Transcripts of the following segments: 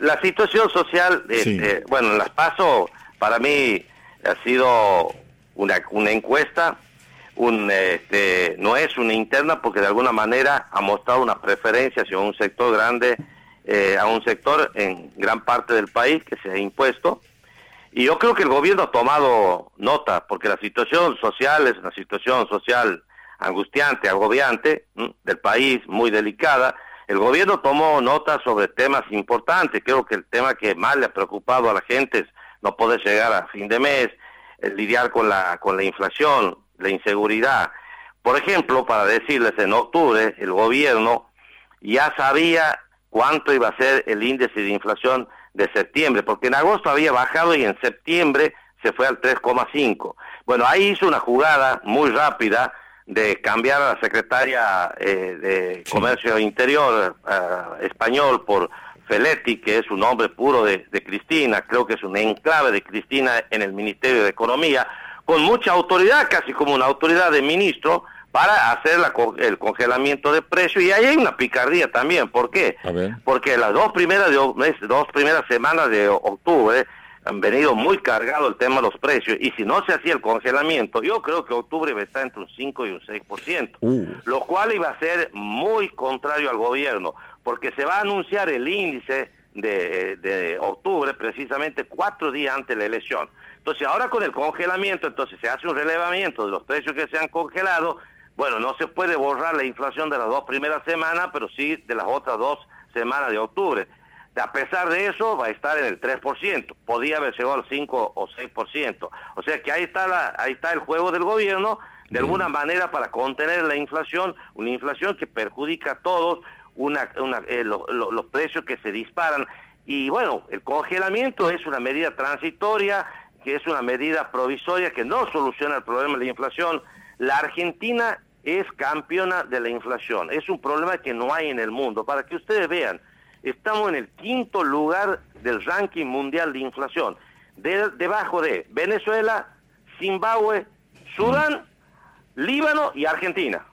La situación social, este, bueno, en las PASO, para mí ha sido una, una encuesta, un, este, no es una interna porque de alguna manera ha mostrado una preferencia hacia un sector grande, eh, a un sector en gran parte del país que se ha impuesto. Y yo creo que el gobierno ha tomado nota, porque la situación social es una situación social angustiante, agobiante del país, muy delicada, el gobierno tomó nota sobre temas importantes. Creo que el tema que más le ha preocupado a la gente es no poder llegar a fin de mes, lidiar con la, con la inflación, la inseguridad. Por ejemplo, para decirles, en octubre el gobierno ya sabía cuánto iba a ser el índice de inflación de septiembre, porque en agosto había bajado y en septiembre se fue al 3,5. Bueno, ahí hizo una jugada muy rápida de cambiar a la secretaria eh, de Comercio Interior eh, español por Feletti, que es un hombre puro de, Cristina, creo que es un enclave de Cristina en el Ministerio de Economía, con mucha autoridad, casi como una autoridad de ministro, para hacer el congelamiento de precios. Y ahí hay una picardía también. ¿Por qué? Porque las dos primeras, de, dos primeras semanas de octubre han venido muy cargado el tema de los precios y si no se hacía el congelamiento, yo creo que octubre va a estar entre un 5 y un 6%, uh. lo cual iba a ser muy contrario al gobierno, porque se va a anunciar el índice de, de octubre precisamente cuatro días antes de la elección. Entonces ahora con el congelamiento, entonces se hace un relevamiento de los precios que se han congelado, bueno, no se puede borrar la inflación de las dos primeras semanas, pero sí de las otras dos semanas de octubre. A pesar de eso, va a estar en el 3%. Podía haber llegado al 5 o 6%. O sea que ahí está, la, ahí está el juego del gobierno, de alguna manera para contener la inflación, una inflación que perjudica a todos, una, eh, los precios que se disparan. Y bueno, el congelamiento es una medida transitoria, que es una medida provisoria que no soluciona el problema de la inflación. La Argentina es campeona de la inflación. Es un problema que no hay en el mundo. Para que ustedes vean, estamos en el quinto lugar del ranking mundial de inflación, debajo de Venezuela, Zimbabue, Sudán, Líbano y Argentina.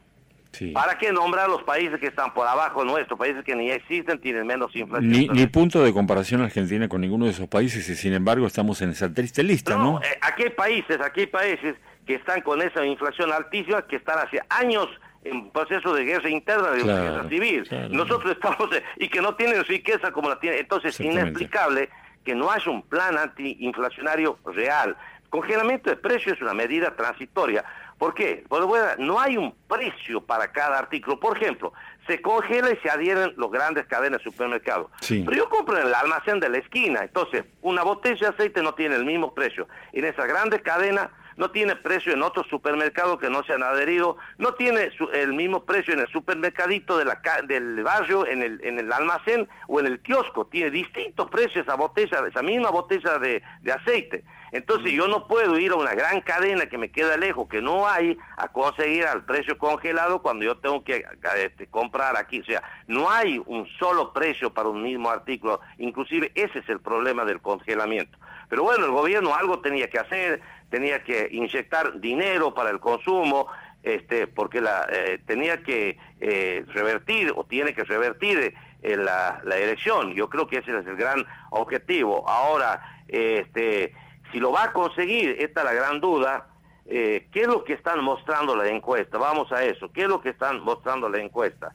¿Para qué nombrar los países que están por abajo nuestro, países que ni existen, tienen menos inflación? Ni, punto de comparación Argentina con ninguno de esos países y sin embargo estamos en esa triste lista, ¿no? ¿no? Eh, aquí hay países, aquí hay países que están con esa inflación altísima, que están hace años en proceso de guerra interna, de guerra civil. Nosotros estamos, y que no tienen riqueza como la tienen. Entonces, es inexplicable que no haya un plan antiinflacionario real. Congelamiento de precios es una medida transitoria. ¿Por qué? Porque bueno, no hay un precio para cada artículo. Por ejemplo, se congela y se adhieren los grandes cadenas de supermercados. Pero yo compro en el almacén de la esquina. Entonces, una botella de aceite no tiene el mismo precio. En esas grandes cadenas no tiene precio en otros supermercados que no se han adherido, no tiene el mismo precio en el supermercadito de la, del barrio, en el, en el almacén o en el kiosco, tiene distintos precios esa botella, esa misma botella de, aceite. Entonces yo no puedo ir a una gran cadena que me queda lejos, que no hay, a conseguir al precio congelado cuando yo tengo que este, comprar aquí. O sea, no hay un solo precio para un mismo artículo. Inclusive ese es el problema del congelamiento. Pero bueno, el gobierno algo tenía que hacer, tenía que inyectar dinero para el consumo, este, porque la, eh, tenía que eh, revertir o tiene que revertir eh, la, elección. Yo creo que ese es el gran objetivo. Ahora, este, si lo va a conseguir, esta es la gran duda. ¿Qué es lo que están mostrando la encuesta? Vamos a eso. ¿Qué es lo que están mostrando la encuesta?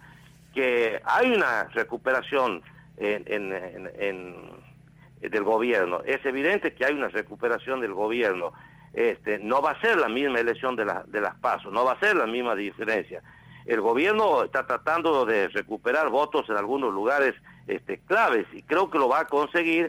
Que hay una recuperación en, del gobierno. Es evidente que hay una recuperación del gobierno este, no va a ser la misma elección de, de las pasos, no va a ser la misma diferencia. El gobierno está tratando de recuperar votos en algunos lugares este, claves y creo que lo va a conseguir